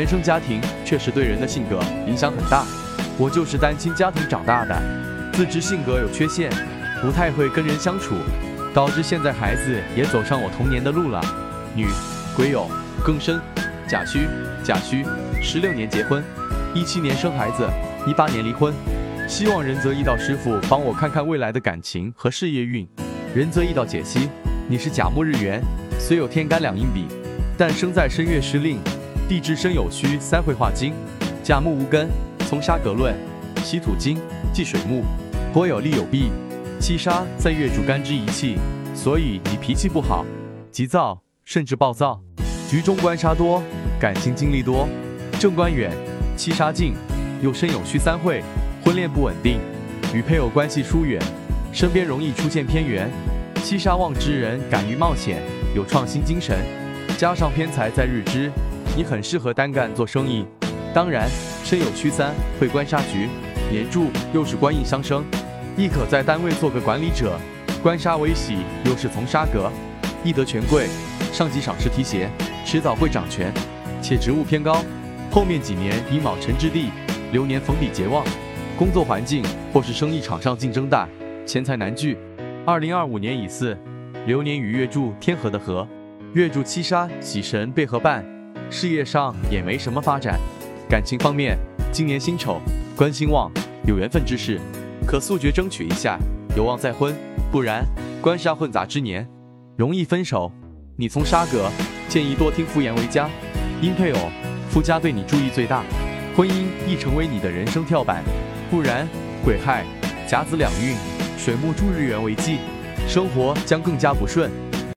原生家庭确实对人的性格影响很大。我就是单亲家庭长大的，自知性格有缺陷，不太会跟人相处，导致现在孩子也走上我童年的路了。女，癸酉，庚申，甲戌，甲戌，十六年结婚，一七年生孩子，一八年离婚。希望仁泽易道师傅帮我看看未来的感情和事业运。仁泽易道解析：你是甲木日元，虽有天干两阴比，但生在申月失令。地支申酉戌三会化金，甲木无根，从杀格论，喜土金，忌水木，颇有利有弊。七杀在月主干支一气，所以你脾气不好，急躁甚至暴躁。局中官杀多，感情经历多。正官远，七杀近，又申酉戌三会，婚恋不稳定，与配偶关系疏远，身边容易出现偏缘。七杀旺之人敢于冒险，有创新精神，加上偏财在日支。你很适合单干做生意，当然身有虚三会官杀局，年柱又是官印相生，亦可在单位做个管理者。官杀为喜，又是从杀格，易得权贵，上级赏识提携，迟早会掌权，且职务偏高。后面几年以卯辰之地，流年逢比劫旺，工作环境或是生意场上竞争大，钱财难聚。二零二五年乙巳，流年与月柱天合的合，月柱七杀喜神被合伴。事业上也没什么发展，感情方面，今年辛丑，官星旺，有缘分之事，可速决争取一下，有望再婚。不然，官杀混杂之年，容易分手。你从杀格，建议多听妇言为佳。因配偶、夫家对你注意最大，婚姻易成为你的人生跳板。不然，癸亥、甲子两运，水木助日元为忌，生活将更加不顺。